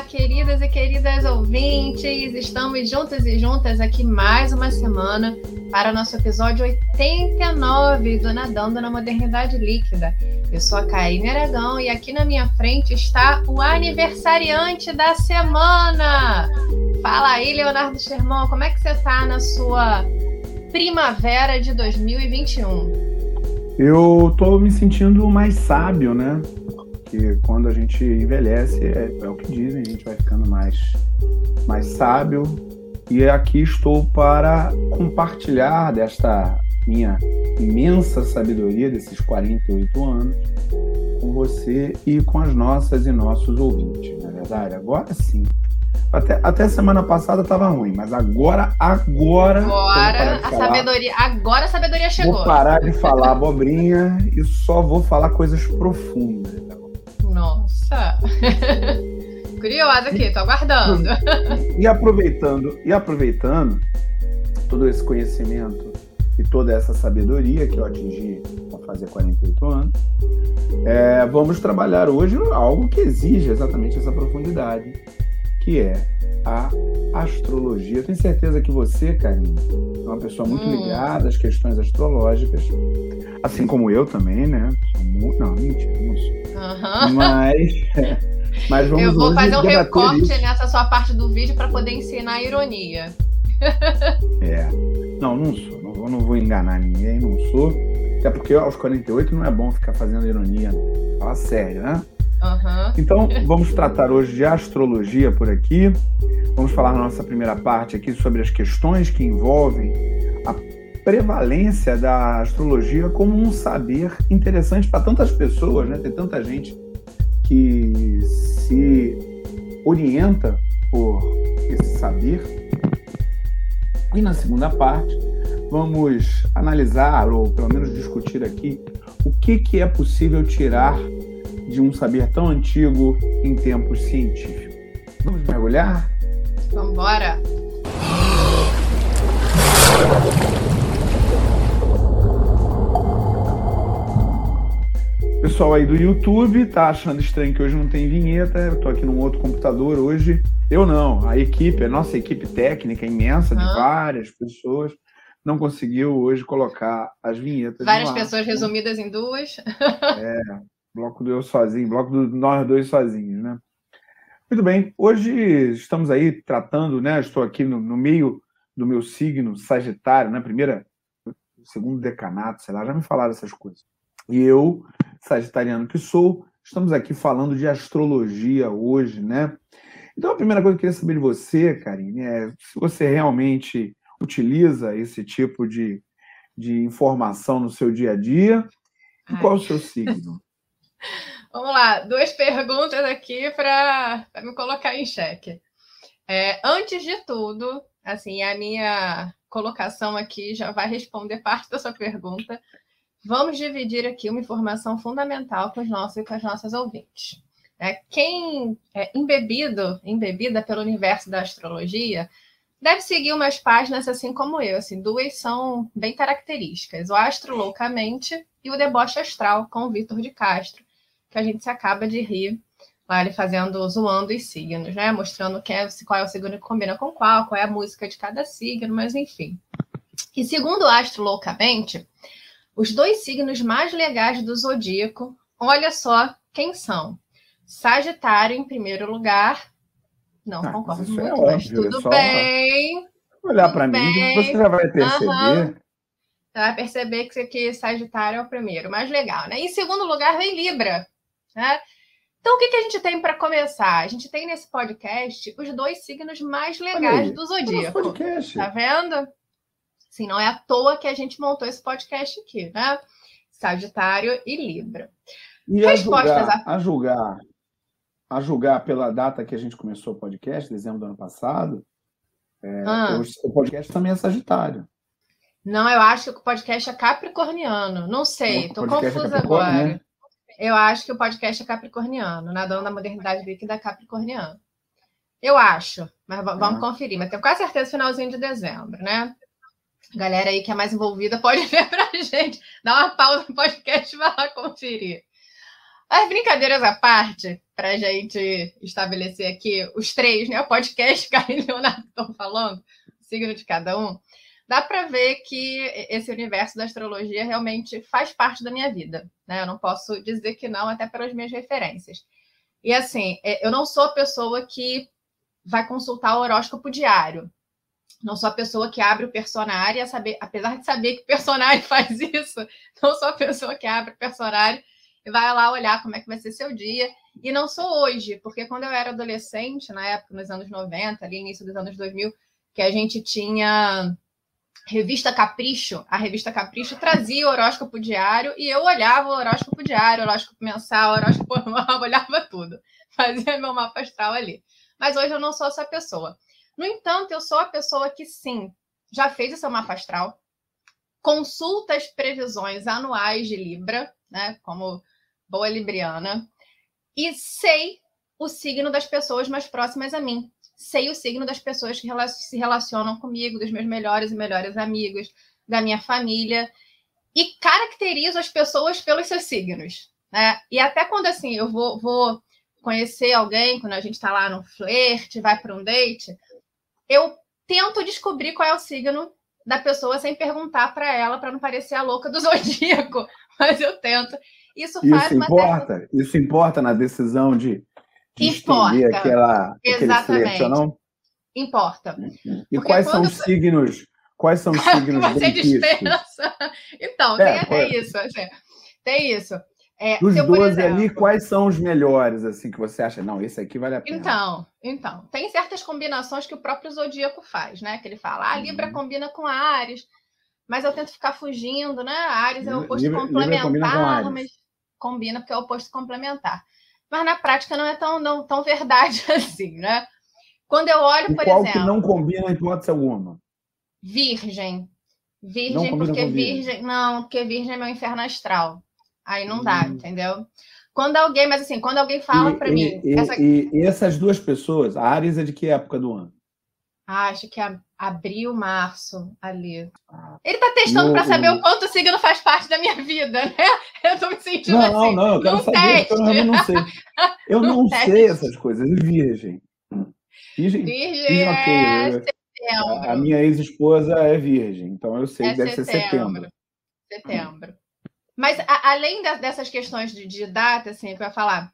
Olá, queridas e queridas ouvintes! Estamos juntos e juntas aqui mais uma semana para o nosso episódio 89 do Nadando na Modernidade Líquida. Eu sou a Karine Aragão e aqui na minha frente está o aniversariante da semana! Fala aí, Leonardo Sherman, como é que você está na sua primavera de 2021? Eu tô me sentindo mais sábio, né? Porque quando a gente envelhece, é, é, o que dizem, a gente vai ficando mais, mais sábio. E aqui estou para compartilhar desta minha imensa sabedoria desses 48 anos com você e com as nossas e nossos ouvintes, na é verdade. Agora sim. Até, até semana passada estava ruim, mas agora, agora. Agora a falar, sabedoria. Agora a sabedoria chegou. Vou parar de falar abobrinha e só vou falar coisas profundas. Nossa! Curiosa aqui, tô aguardando. E aproveitando, e aproveitando todo esse conhecimento e toda essa sabedoria que eu atingi ao fazer 48 anos, é, vamos trabalhar hoje algo que exige exatamente essa profundidade, que é a astrologia. Eu tenho certeza que você, Karine, é uma pessoa muito hum. ligada às questões astrológicas, assim como eu também, né? Não, mentira, não sou. Uhum. Mas, mas vamos Eu vou fazer um recorte isso. nessa sua parte do vídeo para poder ensinar a ironia. É. Não, não sou. Não vou, não vou enganar ninguém, não sou. Até porque aos 48 não é bom ficar fazendo ironia. Fala sério, né? Uhum. Então, vamos tratar hoje de astrologia por aqui. Vamos falar na nossa primeira parte aqui sobre as questões que envolvem a prevalência da astrologia como um saber interessante para tantas pessoas, né? Tem tanta gente que se orienta por esse saber. E na segunda parte, vamos analisar, ou pelo menos discutir aqui, o que, que é possível tirar de um saber tão antigo em tempos científicos. Vamos mergulhar? Vamos embora! Pessoal aí do YouTube tá achando estranho que hoje não tem vinheta. Eu tô aqui num outro computador hoje. Eu não, a equipe, a nossa equipe técnica imensa de várias pessoas não conseguiu hoje colocar as vinhetas. Várias pessoas resumidas em duas. É, bloco do eu sozinho, bloco do nós dois sozinhos, né? Muito bem, hoje estamos aí tratando, né? Estou aqui no, no meio do meu signo Sagitário, né? Primeira, segundo decanato, sei lá, já me falaram essas coisas. E eu, sagitariano que sou, estamos aqui falando de astrologia hoje, né? Então, a primeira coisa que eu queria saber de você, Karine, é se você realmente utiliza esse tipo de, de informação no seu dia a dia e Ai. qual é o seu signo? Vamos lá, duas perguntas aqui para me colocar em xeque. É, antes de tudo, assim, a minha colocação aqui já vai responder parte da sua pergunta. Vamos dividir aqui uma informação fundamental com os nossos e com as nossas ouvintes. É, quem é embebido, embebida pelo universo da astrologia, deve seguir umas páginas assim como eu. Assim, duas são bem características: o Astro Loucamente e o Deboche Astral, com o Vitor de Castro, que a gente se acaba de rir lá ele fazendo, zoando os signos, né? Mostrando quem é, qual é o signo que combina com qual, qual é a música de cada signo, mas enfim. E segundo o Astro Loucamente, os dois signos mais legais do zodíaco, olha só quem são. Sagitário em primeiro lugar. Não ah, concordo muito, é óbvio, mas tudo é bem. Olhar para mim, você já vai perceber. Uhum. Você vai perceber que, que Sagitário é o primeiro, mais legal, né? Em segundo lugar vem Libra, né? Então, o que, que a gente tem para começar? A gente tem nesse podcast os dois signos mais legais aí, do zodíaco. Tá vendo? Assim, não é à toa que a gente montou esse podcast aqui, né? Sagitário e Libra. E a julgar, a... a julgar, a julgar pela data que a gente começou o podcast, dezembro do ano passado, é, ah. o podcast também é Sagitário. Não, eu acho que o podcast é capricorniano. Não sei, estou é confusa é agora. Né? Eu acho que o podcast é capricorniano, nadando na modernidade líquida é capricorniano. Eu acho, mas vamos ah. conferir. Mas tenho quase certeza finalzinho de dezembro, né? galera aí que é mais envolvida pode ver para a gente. Dá uma pausa no podcast e vai lá conferir. As brincadeiras à parte, para a gente estabelecer aqui os três, né? O podcast que a e Leonardo estão falando, signo de cada um, dá para ver que esse universo da astrologia realmente faz parte da minha vida. Né? Eu não posso dizer que não, até pelas minhas referências. E assim, é, eu não sou a pessoa que vai consultar o horóscopo diário. Não sou a pessoa que abre o personário, saber, apesar de saber que o personário faz isso, não sou a pessoa que abre o personário e vai lá olhar como é que vai ser seu dia. E não sou hoje, porque quando eu era adolescente, na época, nos anos 90, ali início dos anos 2000, que a gente tinha revista Capricho, a revista Capricho trazia o horóscopo diário e eu olhava o horóscopo diário, horóscopo mensal, horóscopo anual, olhava tudo, fazia meu mapa astral ali. Mas hoje eu não sou essa pessoa. No entanto, eu sou a pessoa que sim, já fez o seu mapa astral, consulta as previsões anuais de Libra, né, como boa libriana, e sei o signo das pessoas mais próximas a mim. Sei o signo das pessoas que se relacionam comigo, dos meus melhores e melhores amigos, da minha família, e caracterizo as pessoas pelos seus signos. Né? E até quando assim eu vou, vou conhecer alguém, quando a gente está lá no flerte, vai para um date, eu tento descobrir qual é o signo da pessoa sem perguntar para ela, para não parecer a louca do zodíaco, mas eu tento. Isso, isso importa? Isso importa na decisão de, de importa. aquela, Exatamente. Não? Importa. E Porque quais são os eu... signos? Quais são os signos Você dispensa. Então, é, tem, é isso. Assim, tem isso. É, Dos 12 exemplo, ali, quais são os melhores, assim, que você acha? Não, esse aqui vale a pena. Então, então, tem certas combinações que o próprio Zodíaco faz, né? Que ele fala, ah, Libra uhum. combina com Ares, mas eu tento ficar fugindo, né? Ares é o oposto Libra, complementar, Libra mas combina porque é o oposto complementar. Mas na prática não é tão, não, tão verdade assim, né? Quando eu olho, e por qual exemplo. que não combina em hipótese alguma? Virgem. Virgem, porque virgem. Não, porque virgem é meu inferno astral. Aí não dá, hum. entendeu? Quando alguém, mas assim, quando alguém fala para mim. E, essa... E, essas duas pessoas, a Ares é de que época do ano? Acho que é abril, março, ali. Ele tá testando para saber o quanto o signo faz parte da minha vida, né? Eu tô me sentindo não, assim. Não, não, eu quero saber, teste. eu não sei. Eu não sei essas coisas. Virgem. Virgem, virgem, virgem. É setembro. A minha ex-esposa é virgem, então eu sei, é deve setembro. ser setembro. Setembro. Mas a, além da, dessas questões de, de data, assim, que eu ia falar,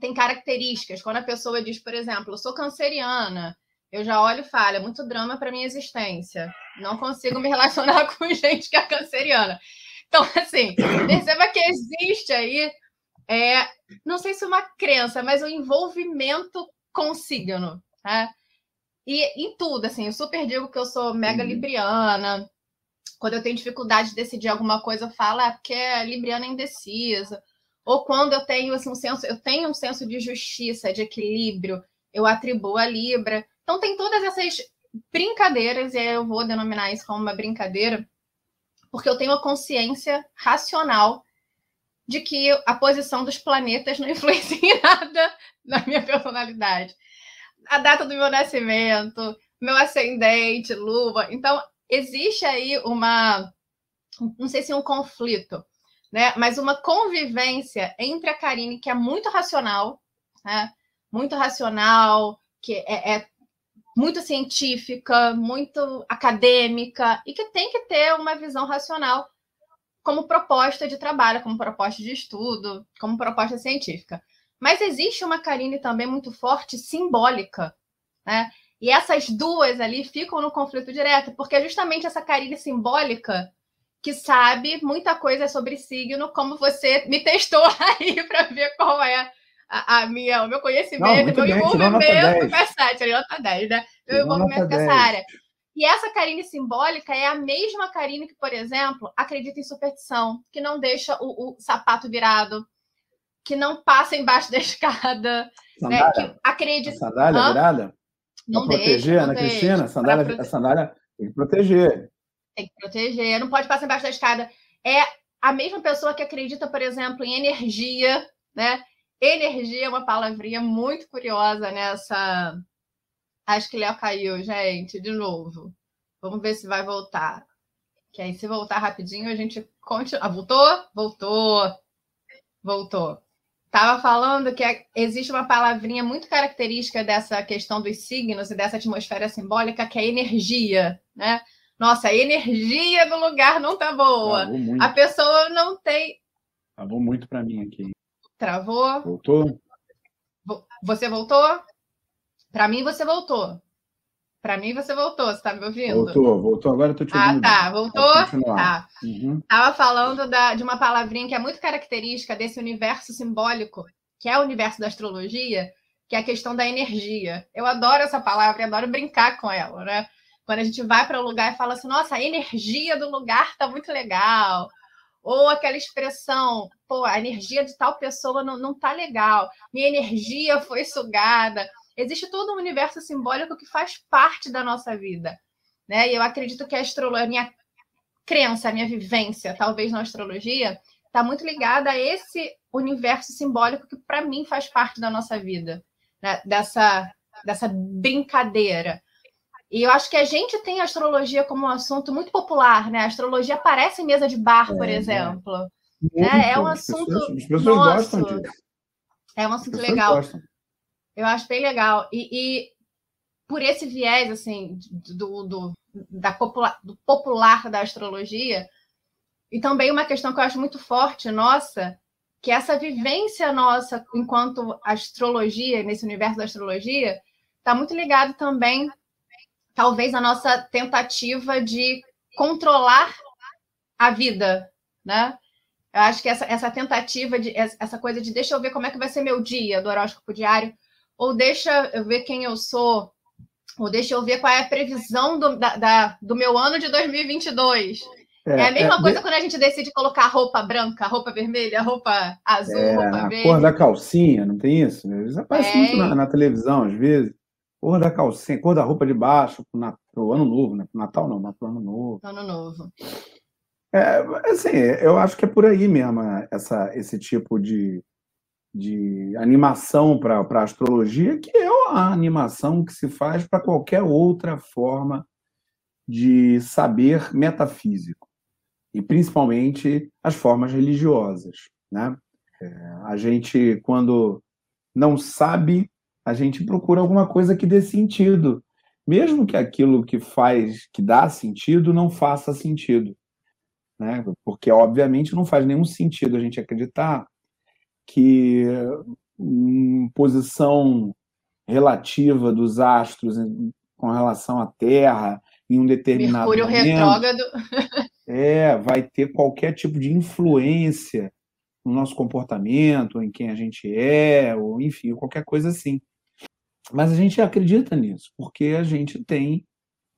tem características. Quando a pessoa diz, por exemplo, eu sou canceriana, eu já olho e falo, é muito drama para minha existência. Não consigo me relacionar com gente que é canceriana. Então, assim, perceba que existe aí, é, não sei se uma crença, mas um envolvimento com signo, né? E em tudo, assim, eu super digo que eu sou mega uhum. libriana, quando eu tenho dificuldade de decidir alguma coisa, eu falo, é porque é libriana indecisa. Ou quando eu tenho assim, um senso, eu tenho um senso de justiça, de equilíbrio, eu atribuo a Libra. Então tem todas essas brincadeiras, e eu vou denominar isso como uma brincadeira, porque eu tenho a consciência racional de que a posição dos planetas não influencia em nada na minha personalidade. A data do meu nascimento, meu ascendente, lua. Então, existe aí uma, não sei se um conflito, né? Mas uma convivência entre a Karine, que é muito racional, né? Muito racional, que é, é muito científica, muito acadêmica e que tem que ter uma visão racional como proposta de trabalho, como proposta de estudo, como proposta científica. Mas existe uma Karine também muito forte, simbólica, né? E essas duas ali ficam no conflito direto, porque é justamente essa Karine simbólica que sabe muita coisa sobre signo, como você me testou aí para ver qual é a, a, minha, o meu conhecimento, o meu envolvimento com essa área, nota 10, né? Meu envolvimento com essa área. E essa Karine simbólica é a mesma Karine que, por exemplo, acredita em superstição, que não deixa o, o sapato virado, que não passa embaixo da escada, né? que acredita. A sandália virada? Não pra proteger, Ana Cristina, a sandália, prote... a sandália tem que proteger. Tem que proteger, não pode passar embaixo da escada. É a mesma pessoa que acredita, por exemplo, em energia, né? Energia é uma palavrinha muito curiosa nessa. Acho que Léo caiu, gente, de novo. Vamos ver se vai voltar. Que aí, se voltar rapidinho, a gente continua. Ah, voltou? Voltou. Voltou. Estava falando que é, existe uma palavrinha muito característica dessa questão dos signos e dessa atmosfera simbólica, que é energia, né? Nossa, a energia do lugar não tá boa. A pessoa não tem. Travou muito para mim aqui. Travou? Voltou? Você voltou? Para mim, você voltou. Para mim, você voltou, você está me ouvindo? Voltou, voltou. Agora eu tô te ouvindo. Ah, tá. Voltou? Tá. Uhum. Tava falando da, de uma palavrinha que é muito característica desse universo simbólico, que é o universo da astrologia, que é a questão da energia. Eu adoro essa palavra e adoro brincar com ela, né? Quando a gente vai para um lugar e fala assim, nossa, a energia do lugar tá muito legal. Ou aquela expressão, pô, a energia de tal pessoa não, não tá legal, minha energia foi sugada existe todo um universo simbólico que faz parte da nossa vida. Né? E eu acredito que a astrologia, a minha crença, a minha vivência, talvez na astrologia, está muito ligada a esse universo simbólico que, para mim, faz parte da nossa vida, né? dessa, dessa brincadeira. E eu acho que a gente tem a astrologia como um assunto muito popular, né? A astrologia aparece em mesa de bar, por é, exemplo. É, é um assunto. As pessoas, as pessoas nosso, gostam disso. É um assunto legal. Gostam. Eu acho bem legal. E, e por esse viés, assim, do, do, da popular, do popular da astrologia, e também uma questão que eu acho muito forte, nossa, que essa vivência nossa enquanto astrologia, nesse universo da astrologia, está muito ligado também, talvez, à nossa tentativa de controlar a vida, né? Eu acho que essa, essa tentativa de essa coisa de deixa eu ver como é que vai ser meu dia do horóscopo diário, ou deixa eu ver quem eu sou, ou deixa eu ver qual é a previsão do, da, da do meu ano de 2022. É, é a mesma é, coisa de... quando a gente decide colocar roupa branca, roupa vermelha, roupa azul, é, roupa verde. A cor da calcinha, não tem isso? Isso aparece muito na, na, televisão, às vezes. Cor da calcinha, cor da roupa de baixo para o ano novo, né? Pro Natal não, mas para o ano novo. Ano novo. É, assim, eu acho que é por aí mesmo essa, esse tipo de, de animação para a astrologia, que é a animação que se faz para qualquer outra forma de saber metafísico, e principalmente as formas religiosas. Né? É, a gente, quando não sabe, a gente procura alguma coisa que dê sentido, mesmo que aquilo que faz, que dá sentido, não faça sentido. Né? Porque, obviamente, não faz nenhum sentido a gente acreditar que posição relativa dos astros com relação à Terra em um determinado Mercúrio momento, retrógrado. é, vai ter qualquer tipo de influência no nosso comportamento, em quem a gente é, ou enfim, qualquer coisa assim. Mas a gente acredita nisso, porque a gente tem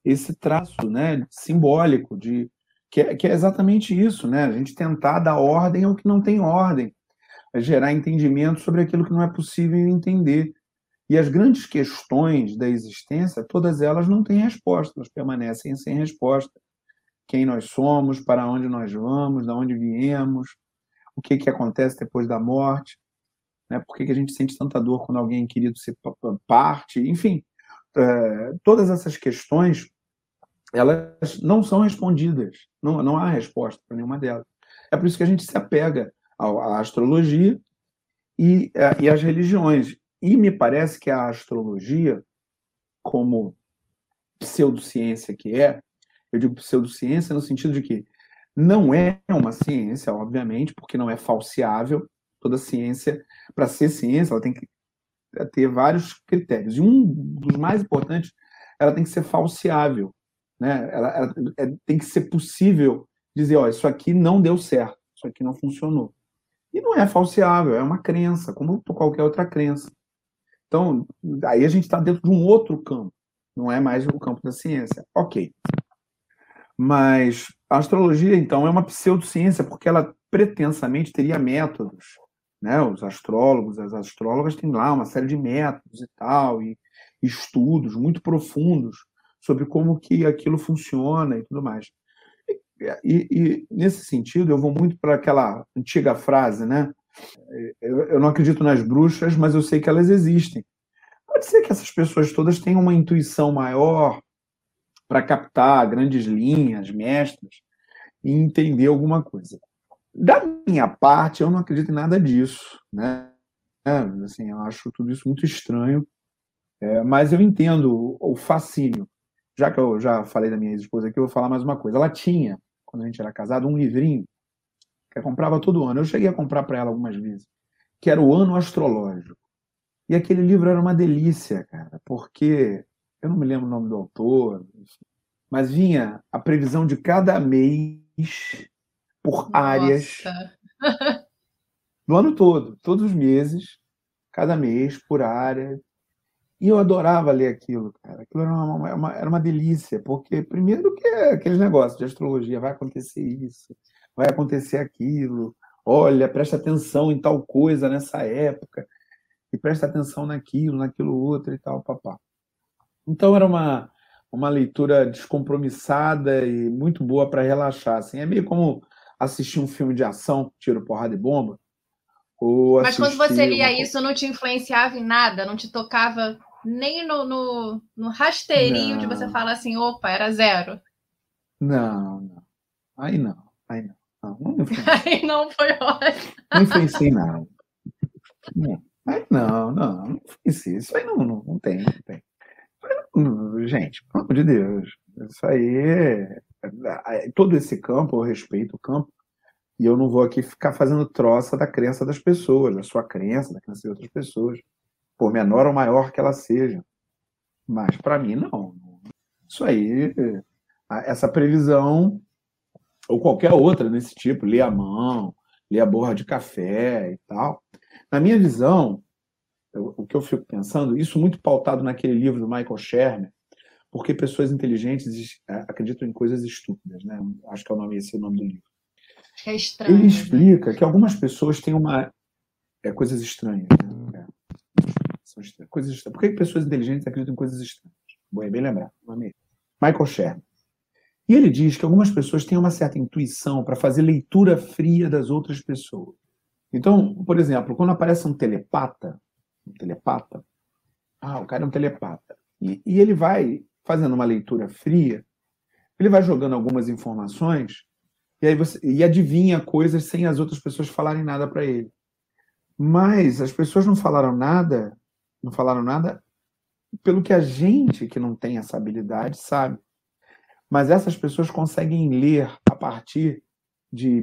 esse traço né, simbólico de que é, que é exatamente isso, né? A gente tentar dar ordem ao que não tem ordem é gerar entendimento sobre aquilo que não é possível entender. E as grandes questões da existência, todas elas não têm resposta, elas permanecem sem resposta. Quem nós somos, para onde nós vamos, de onde viemos, o que, que acontece depois da morte, né? por que, que a gente sente tanta dor quando alguém querido se parte, enfim, é, todas essas questões elas não são respondidas, não, não há resposta para nenhuma delas. É por isso que a gente se apega a astrologia e, é, e as religiões. E me parece que a astrologia, como pseudociência que é, eu digo pseudociência no sentido de que não é uma ciência, obviamente, porque não é falseável. Toda ciência, para ser ciência, ela tem que ter vários critérios. E um dos mais importantes, ela tem que ser falseável. Né? Ela, ela é, tem que ser possível dizer, ó, isso aqui não deu certo, isso aqui não funcionou. E não é falseável, é uma crença, como qualquer outra crença. Então, aí a gente está dentro de um outro campo, não é mais o campo da ciência. Ok. Mas a astrologia, então, é uma pseudociência, porque ela pretensamente teria métodos. Né? Os astrólogos, as astrólogas têm lá uma série de métodos e tal, e estudos muito profundos sobre como que aquilo funciona e tudo mais. E, e, nesse sentido, eu vou muito para aquela antiga frase, né? Eu, eu, não acredito nas bruxas, mas eu sei que elas existem. Pode ser que essas pessoas todas tenham uma intuição maior para captar grandes linhas, mestras e entender alguma coisa. Da minha parte, eu não acredito em nada disso, né? Assim, eu acho tudo isso muito estranho, é, mas eu entendo o fascínio. Já que eu já falei da minha ex-esposa aqui, eu vou falar mais uma coisa. Ela tinha, quando a gente era casado, um livrinho que eu comprava todo ano. Eu cheguei a comprar para ela algumas vezes, que era o Ano Astrológico. E aquele livro era uma delícia, cara, porque eu não me lembro o nome do autor, mas vinha a previsão de cada mês por Nossa. áreas do ano todo, todos os meses, cada mês por área. E eu adorava ler aquilo, cara. Aquilo era uma, uma, era uma delícia, porque, primeiro, que é aqueles negócios de astrologia, vai acontecer isso, vai acontecer aquilo, olha, presta atenção em tal coisa nessa época, e presta atenção naquilo, naquilo outro e tal, papá. Então, era uma, uma leitura descompromissada e muito boa para relaxar. Assim. É meio como assistir um filme de ação, tiro, porrada e bomba. Mas quando você lia uma... isso, não te influenciava em nada? Não te tocava nem no, no, no rasteirinho não. de você falar assim, opa, era zero? Não, não. Aí não, aí não. Não, não aí não foi ótimo. Não influenciei nada. Não, aí não, não, não influenciei. Isso aí não, não, não tem, não tem. Gente, pelo amor de Deus, isso aí é, todo esse campo, eu respeito o campo, e eu não vou aqui ficar fazendo troça da crença das pessoas, da sua crença, da crença de outras pessoas, por menor ou maior que ela seja. Mas para mim, não. Isso aí, essa previsão, ou qualquer outra desse tipo, ler a mão, ler a borra de café e tal. Na minha visão, o que eu fico pensando, isso muito pautado naquele livro do Michael Shermer, porque pessoas inteligentes é, acreditam em coisas estúpidas, né? Acho que é o nome esse é o nome do livro. É estranho. Ele né? explica que algumas pessoas têm uma é coisas estranhas. Né? É. São estranhas. Coisas estranhas. Por que pessoas inteligentes acreditam em coisas estranhas? Bom, é bem lembrar. Nome é Michael Sherman. E ele diz que algumas pessoas têm uma certa intuição para fazer leitura fria das outras pessoas. Então, por exemplo, quando aparece um telepata, um telepata, ah, o cara é um telepata, e, e ele vai fazendo uma leitura fria, ele vai jogando algumas informações e aí você e adivinha coisas sem as outras pessoas falarem nada para ele. Mas as pessoas não falaram nada, não falaram nada pelo que a gente que não tem essa habilidade sabe. Mas essas pessoas conseguem ler a partir de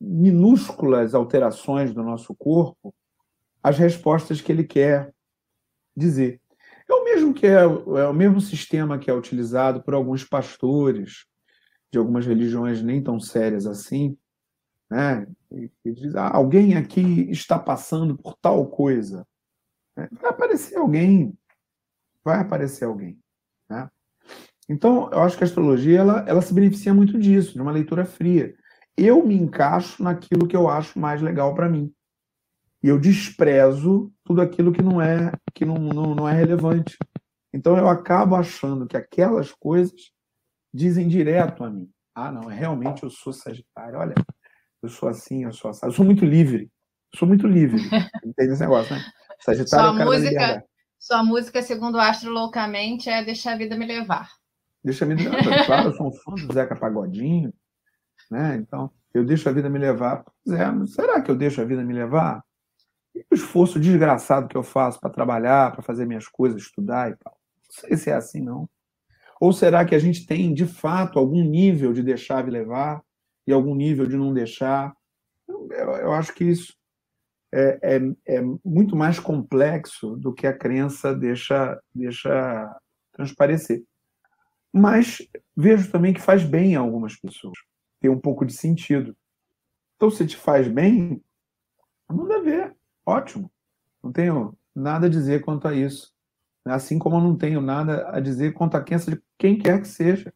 minúsculas alterações do nosso corpo as respostas que ele quer dizer. Mesmo que é, é o mesmo sistema que é utilizado por alguns pastores de algumas religiões nem tão sérias assim, né? E, e diz, ah, alguém aqui está passando por tal coisa. Né? Vai aparecer alguém, vai aparecer alguém, né? Então, eu acho que a astrologia ela, ela se beneficia muito disso, de uma leitura fria. Eu me encaixo naquilo que eu acho mais legal para mim. E eu desprezo tudo aquilo que não é que não, não, não é relevante. Então eu acabo achando que aquelas coisas dizem direto a mim. Ah, não, realmente eu sou Sagitário. Olha, eu sou assim, eu sou assim. Eu sou muito livre. Eu sou muito livre. Entende esse negócio, né? Sagitário sua é o cara música, Sua música, segundo o Astro Loucamente, é Deixar a Vida Me Levar. Deixa a vida me levar. Claro, eu sou um fã do Zeca Pagodinho. Né? Então, eu deixo a vida me levar. Pois é, será que eu deixo a vida me levar? O esforço desgraçado que eu faço para trabalhar, para fazer minhas coisas, estudar e tal. Não sei se é assim, não. Ou será que a gente tem, de fato, algum nível de deixar de levar e algum nível de não deixar? Eu, eu acho que isso é, é, é, muito mais complexo do que a crença deixa, deixa transparecer. Mas vejo também que faz bem a algumas pessoas, tem um pouco de sentido. Então, se te faz bem, manda ver, ótimo. Não tenho nada a dizer quanto a isso. Assim como eu não tenho nada a dizer quanto a crença de quem quer que seja.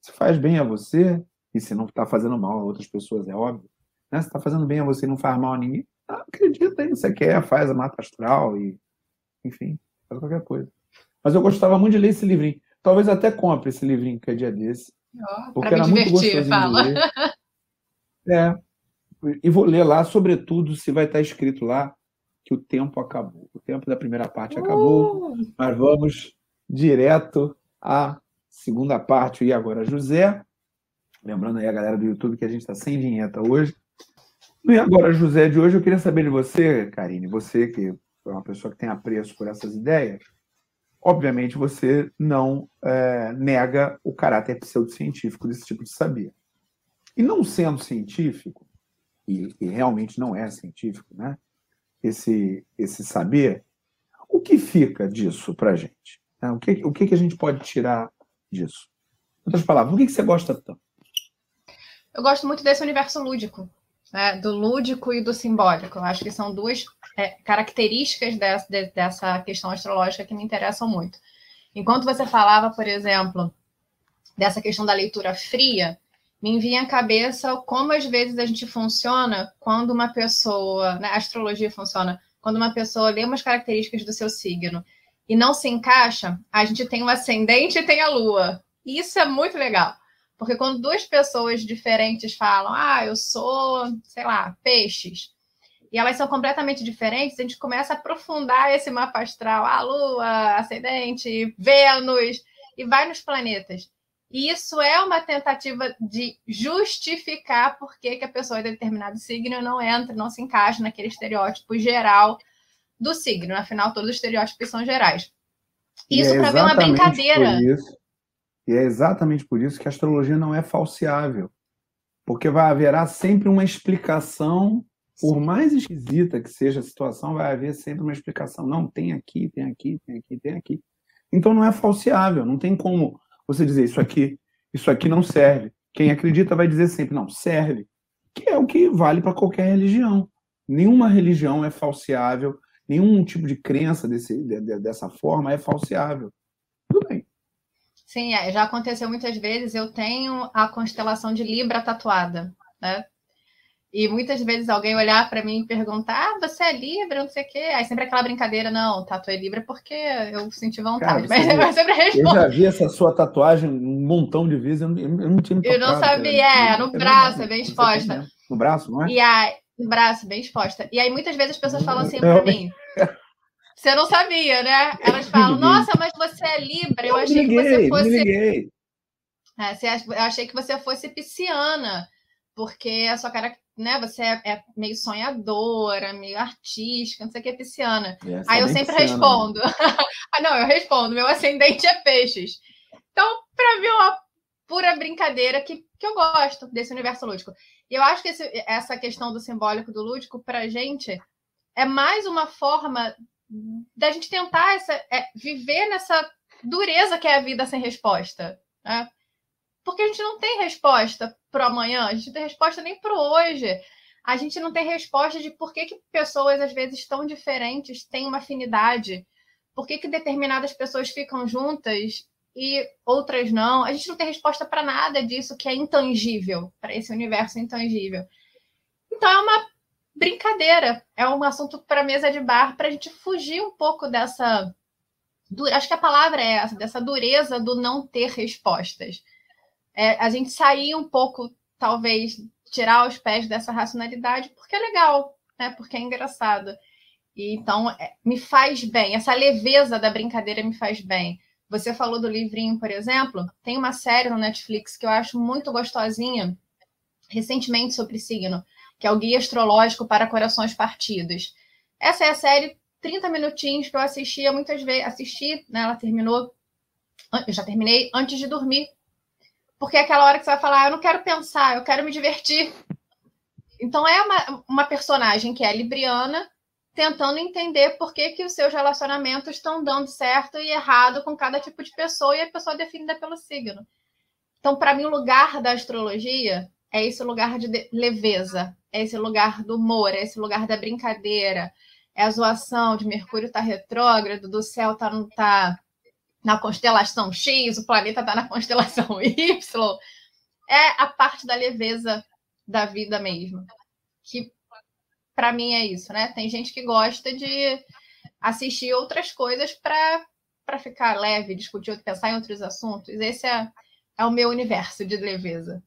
Se faz bem a você, e se não está fazendo mal a outras pessoas, é óbvio. Né? Se está fazendo bem a você e não faz mal a ninguém, acredita aí, você quer, faz a mata astral e, enfim, faz qualquer coisa. Mas eu gostava muito de ler esse livrinho. Talvez até compre esse livrinho que é dia desse. Oh, porque era muito gostoso fala. de ler. É. E vou ler lá, sobretudo, se vai estar escrito lá que o tempo acabou. O tempo da primeira parte acabou, uh! mas vamos direto à segunda parte. E agora, José. Lembrando aí a galera do YouTube que a gente está sem vinheta hoje. E agora, José, de hoje eu queria saber de você, Karine, você que é uma pessoa que tem apreço por essas ideias, obviamente você não é, nega o caráter pseudocientífico desse tipo de saber. E não sendo científico, e, e realmente não é científico, né? Esse, esse saber, o que fica disso para a gente? Né? O, que, o que, que a gente pode tirar disso? Outras palavras, o que, que você gosta tanto? Eu gosto muito desse universo lúdico, né? do lúdico e do simbólico. Eu acho que são duas é, características dessa, de, dessa questão astrológica que me interessam muito. Enquanto você falava, por exemplo, dessa questão da leitura fria, me vinha à cabeça como às vezes a gente funciona quando uma pessoa, né, a astrologia funciona, quando uma pessoa lê umas características do seu signo e não se encaixa, a gente tem o ascendente e tem a lua. E isso é muito legal. Porque quando duas pessoas diferentes falam, ah, eu sou, sei lá, peixes, e elas são completamente diferentes, a gente começa a aprofundar esse mapa astral, a Lua, ascendente, Vênus, e vai nos planetas. E isso é uma tentativa de justificar por que, que a pessoa de determinado signo não entra, não se encaixa naquele estereótipo geral do signo. Afinal, todos os estereótipos são gerais. Isso é para mim é uma brincadeira. Isso, e é exatamente por isso que a astrologia não é falseável. Porque vai haverá sempre uma explicação por mais esquisita que seja a situação, vai haver sempre uma explicação. Não, tem aqui, tem aqui, tem aqui, tem aqui. Então não é falseável, não tem como você dizer isso aqui, isso aqui não serve. Quem acredita vai dizer sempre, não, serve. Que é o que vale para qualquer religião. Nenhuma religião é falseável, nenhum tipo de crença desse, dessa forma é falseável. Tudo bem. Sim, é, já aconteceu muitas vezes. Eu tenho a constelação de Libra tatuada, né? E muitas vezes alguém olhar para mim e perguntar: ah, você é Libra, não sei o quê. Aí sempre aquela brincadeira: não, tatuei Libra porque eu senti vontade. Cara, mas eu sempre respondo. Eu já vi essa sua tatuagem um montão de vezes, eu não, eu não tinha me tocado, Eu não sabia, é, no braço, é bem exposta. No braço, não é? E aí, no braço, bem exposta. E aí muitas vezes as pessoas falam assim para mim. Você não sabia, né? Elas falam, nossa, mas você é Libra. Eu achei liguei, que você fosse. É, eu achei que você fosse pisciana, porque a sua cara né, você é, é, meio sonhadora, meio artística, não sei o que, é pisciana. Aí eu sempre pisciana, né? respondo. ah, não, eu respondo, meu ascendente é peixes. Então, para mim, é uma pura brincadeira que, que eu gosto desse universo lúdico. E eu acho que esse, essa questão do simbólico do lúdico, pra gente, é mais uma forma da gente tentar essa, é, viver nessa dureza que é a vida sem resposta. Né? Porque a gente não tem resposta para amanhã, a gente não tem resposta nem para hoje. A gente não tem resposta de por que, que pessoas, às vezes, tão diferentes têm uma afinidade. Por que, que determinadas pessoas ficam juntas e outras não? A gente não tem resposta para nada disso que é intangível, para esse universo intangível. Então é uma brincadeira, é um assunto para mesa de bar, para a gente fugir um pouco dessa. Acho que a palavra é essa, dessa dureza do não ter respostas é, a gente sair um pouco, talvez, tirar os pés dessa racionalidade, porque é legal, né? Porque é engraçado. E, então, é, me faz bem. Essa leveza da brincadeira me faz bem. Você falou do livrinho, por exemplo. Tem uma série no Netflix que eu acho muito gostosinha, recentemente sobre signo, que é o Guia Astrológico para Corações Partidos. Essa é a série 30 minutinhos que eu assistia muitas vezes. Assisti, né? Ela terminou. Eu já terminei antes de dormir porque é aquela hora que você vai falar, ah, eu não quero pensar, eu quero me divertir. Então é uma, uma personagem que é libriana, tentando entender por que, que os seus relacionamentos estão dando certo e errado com cada tipo de pessoa, e a pessoa é definida pelo signo. Então, para mim, o lugar da astrologia é esse lugar de leveza, é esse lugar do humor, é esse lugar da brincadeira, é a zoação de Mercúrio tá retrógrado, do céu tá, não tá na constelação X, o planeta está na constelação Y. É a parte da leveza da vida mesmo. Que para mim é isso, né? Tem gente que gosta de assistir outras coisas para ficar leve, discutir, pensar em outros assuntos. Esse é, é o meu universo de leveza.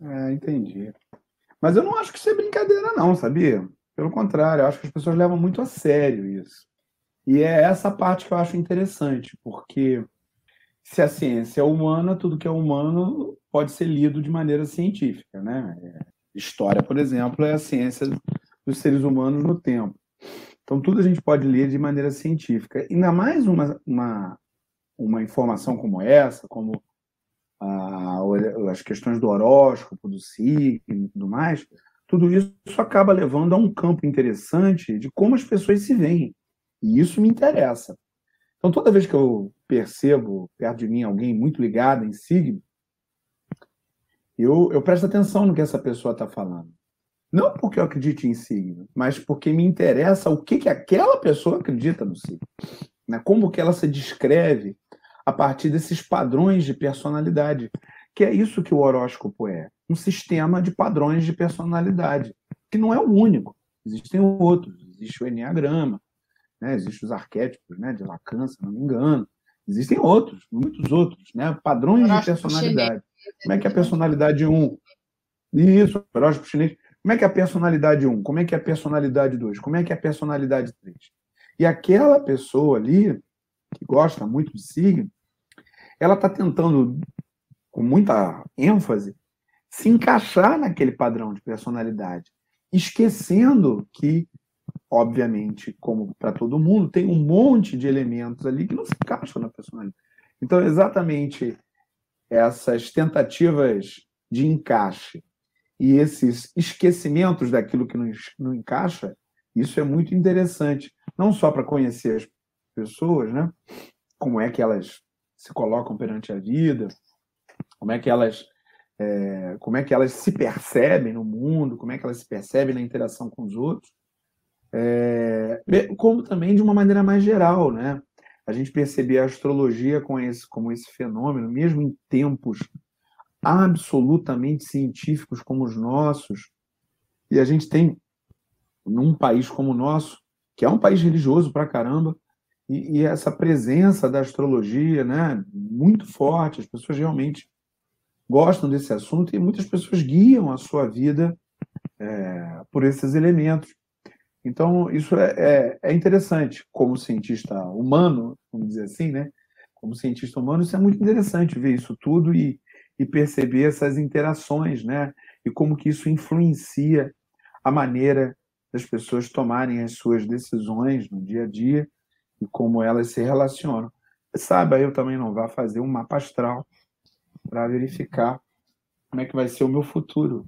É, entendi. Mas eu não acho que isso é brincadeira, não, sabia? Pelo contrário, eu acho que as pessoas levam muito a sério isso. E é essa parte que eu acho interessante, porque se a ciência é humana, tudo que é humano pode ser lido de maneira científica, né? História, por exemplo, é a ciência dos seres humanos no tempo. Então, tudo a gente pode ler de maneira científica. Ainda mais uma, uma, uma informação como essa, como a, as questões do horóscopo, do signo e tudo mais, tudo isso acaba levando a um campo interessante de como as pessoas se veem. E isso me interessa. Então, toda vez que eu percebo perto de mim alguém muito ligado em signo, eu, eu presto atenção no que essa pessoa está falando. Não porque eu acredite em signo, mas porque me interessa o que, que aquela pessoa acredita no signo. Né? Como que ela se descreve a partir desses padrões de personalidade. Que é isso que o horóscopo é. Um sistema de padrões de personalidade, que não é o único. Existem outros. Existe o Enneagrama, né? existem os arquétipos né? de Lacan, se não me engano. Existem outros, muitos outros, né? padrões de personalidade. Como é que é a personalidade 1? Um? Isso, horóscopo chinês. Como é que é a personalidade 1? Um? Como é que é a personalidade 2? Como é que é a personalidade 3? E aquela pessoa ali, que gosta muito de signo, ela está tentando, com muita ênfase, se encaixar naquele padrão de personalidade, esquecendo que, obviamente, como para todo mundo, tem um monte de elementos ali que não se encaixam na personalidade. Então, exatamente essas tentativas de encaixe e esses esquecimentos daquilo que não, não encaixa, isso é muito interessante, não só para conhecer as pessoas, né? Como é que elas se colocam perante a vida, como é que elas é, como é que elas se percebem no mundo, como é que elas se percebem na interação com os outros, é, como também de uma maneira mais geral, né? a gente perceber a astrologia com esse, como esse fenômeno, mesmo em tempos absolutamente científicos como os nossos, e a gente tem, num país como o nosso, que é um país religioso pra caramba, e, e essa presença da astrologia, né, muito forte, as pessoas realmente gostam desse assunto e muitas pessoas guiam a sua vida é, por esses elementos. Então, isso é, é, é, interessante, como cientista humano, vamos dizer assim, né? Como cientista humano, isso é muito interessante ver isso tudo e, e perceber essas interações, né? E como que isso influencia a maneira das pessoas tomarem as suas decisões no dia a dia e como elas se relacionam. Sabe, eu também não vá fazer um mapa astral para verificar como é que vai ser o meu futuro.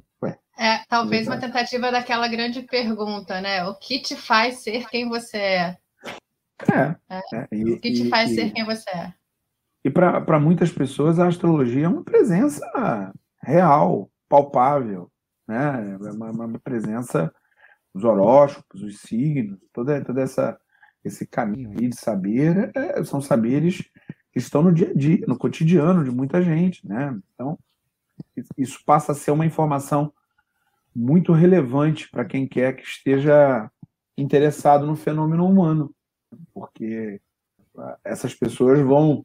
É, talvez uma tentativa daquela grande pergunta, né? O que te faz ser quem você é? É. é. é e, o que te e, faz e, ser quem você é? E para muitas pessoas a astrologia é uma presença real, palpável, né? É uma, uma presença, os horóscopos, os signos, toda, toda essa esse caminho aí de saber é, são saberes que estão no dia a dia, no cotidiano de muita gente, né? Então isso passa a ser uma informação muito relevante para quem quer que esteja interessado no fenômeno humano, porque ah, essas pessoas vão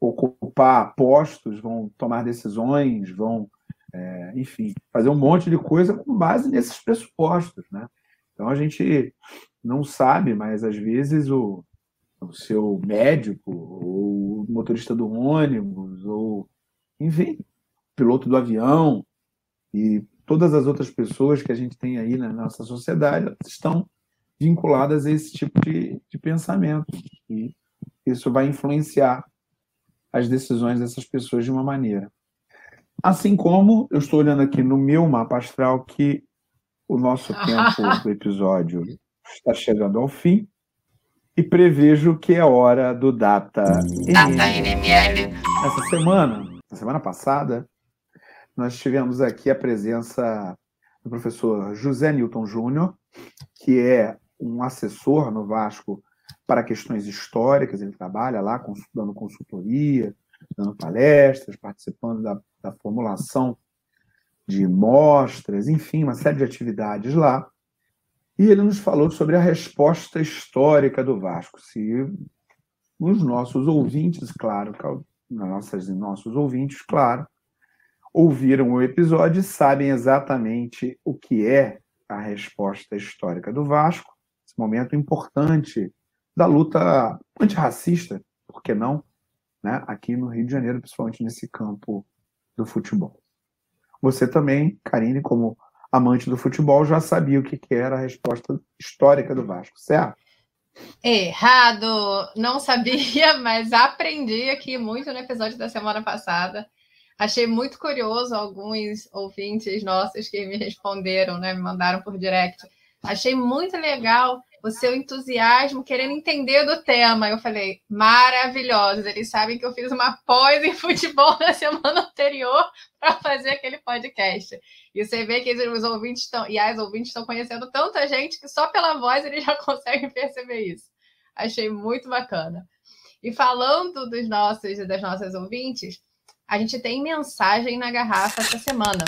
ocupar postos, vão tomar decisões, vão, é, enfim, fazer um monte de coisa com base nesses pressupostos, né? Então a gente não sabe, mas às vezes o, o seu médico, ou o motorista do ônibus, ou, enfim, piloto do avião, e todas as outras pessoas que a gente tem aí na nossa sociedade estão vinculadas a esse tipo de, de pensamento. E isso vai influenciar as decisões dessas pessoas de uma maneira. Assim como eu estou olhando aqui no meu mapa astral que o nosso tempo do episódio está chegando ao fim e prevejo que é hora do Data, Data NML. Essa semana, na semana passada, nós tivemos aqui a presença do professor José Newton Júnior, que é um assessor no Vasco para questões históricas, ele trabalha lá dando consultoria, dando palestras, participando da, da formulação de mostras, enfim, uma série de atividades lá. E ele nos falou sobre a resposta histórica do Vasco. Se os nossos ouvintes, claro, nossas, nossos ouvintes, claro, ouviram o episódio e sabem exatamente o que é a resposta histórica do Vasco, esse momento importante da luta antirracista, por que não, né? aqui no Rio de Janeiro, principalmente nesse campo do futebol. Você também, Karine, como amante do futebol, já sabia o que, que era a resposta histórica do Vasco, certo? Errado! Não sabia, mas aprendi aqui muito no episódio da semana passada. Achei muito curioso alguns ouvintes nossos que me responderam, né? Me mandaram por direct. Achei muito legal o seu entusiasmo, querendo entender do tema. Eu falei, maravilhosos. Eles sabem que eu fiz uma pós em futebol na semana anterior para fazer aquele podcast. E você vê que os ouvintes estão, e as ouvintes estão conhecendo tanta gente que só pela voz eles já conseguem perceber isso. Achei muito bacana. E falando dos nossos e das nossas ouvintes, a gente tem mensagem na garrafa essa semana.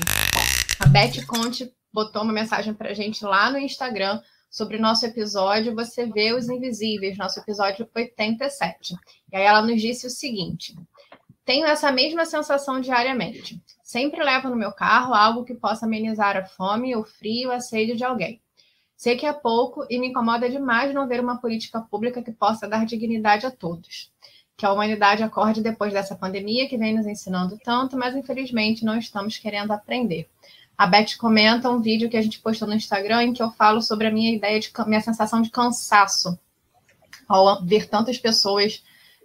A Beth Conte botou uma mensagem para a gente lá no Instagram sobre o nosso episódio Você Vê os Invisíveis, nosso episódio 87. E aí ela nos disse o seguinte: Tenho essa mesma sensação diariamente. Sempre levo no meu carro algo que possa amenizar a fome, o frio, a sede de alguém. Sei que é pouco e me incomoda demais não ver uma política pública que possa dar dignidade a todos. Que a humanidade acorde depois dessa pandemia que vem nos ensinando tanto, mas infelizmente não estamos querendo aprender. A Beth comenta um vídeo que a gente postou no Instagram em que eu falo sobre a minha ideia de minha sensação de cansaço ao ver tantas pessoas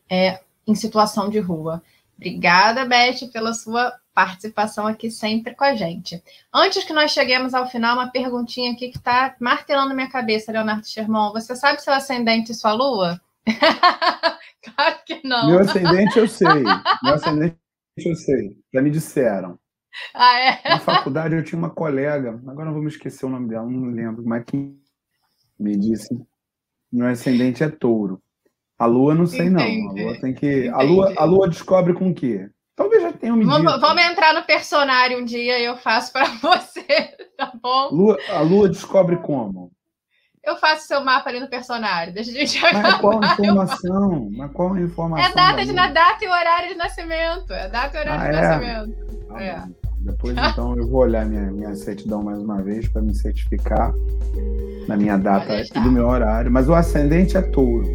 é, em situação de rua. Obrigada, Beth, pela sua participação aqui sempre com a gente. Antes que nós cheguemos ao final, uma perguntinha aqui que está martelando minha cabeça, Leonardo Sherman. Você sabe seu ascendente e sua lua? claro que não. Meu ascendente eu sei. Meu ascendente eu sei. Já me disseram. Ah, é? Na faculdade eu tinha uma colega, agora não vou me esquecer o nome dela, não lembro, mas que me disse: meu ascendente é touro. A lua não sei Entendi. não. A lua tem que. A lua, a lua descobre com o quê? Talvez já tenha um vamos, vamos entrar no personagem um dia e eu faço para você, tá bom? Lua, a lua descobre como? Eu faço seu mapa ali no personagem. Deixa a gente Mas qual a informação? Mas qual a informação? É data, de, na data e horário de nascimento. É data e horário ah, de é? nascimento. Ah, é. Depois, então, eu vou olhar minha, minha certidão mais uma vez para me certificar na minha data e do meu horário. Mas o ascendente é touro.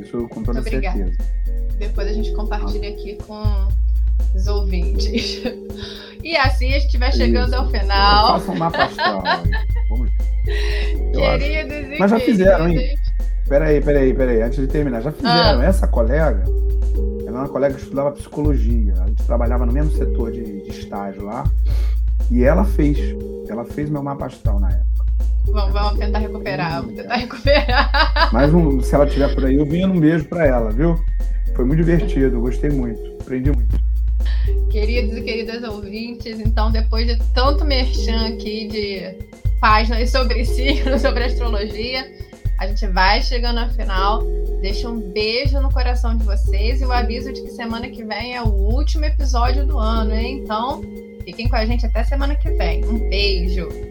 Isso com toda Obrigada. certeza. Depois a gente compartilha ah. aqui com os ouvintes. E assim a gente vai chegando Isso. ao final. Faça um mapa astral. Vamos. Queridos Mas já fizeram, hein? Peraí, peraí, peraí. Antes de terminar, já fizeram. Ah. Essa colega, ela era uma colega que estudava psicologia. A gente trabalhava no mesmo setor de, de estágio lá. E ela fez. Ela fez meu mapa astral na época. Vamos, vamos tentar recuperar, vamos tentar recuperar. Mas um, se ela estiver por aí, eu vinha um beijo para ela, viu? Foi muito divertido, gostei muito, aprendi muito. Queridos e queridas ouvintes, então depois de tanto merchan aqui de páginas sobre signos, sobre astrologia, a gente vai chegando ao final. Deixa um beijo no coração de vocês e o aviso de que semana que vem é o último episódio do ano, hein? Então, fiquem com a gente até semana que vem. Um beijo!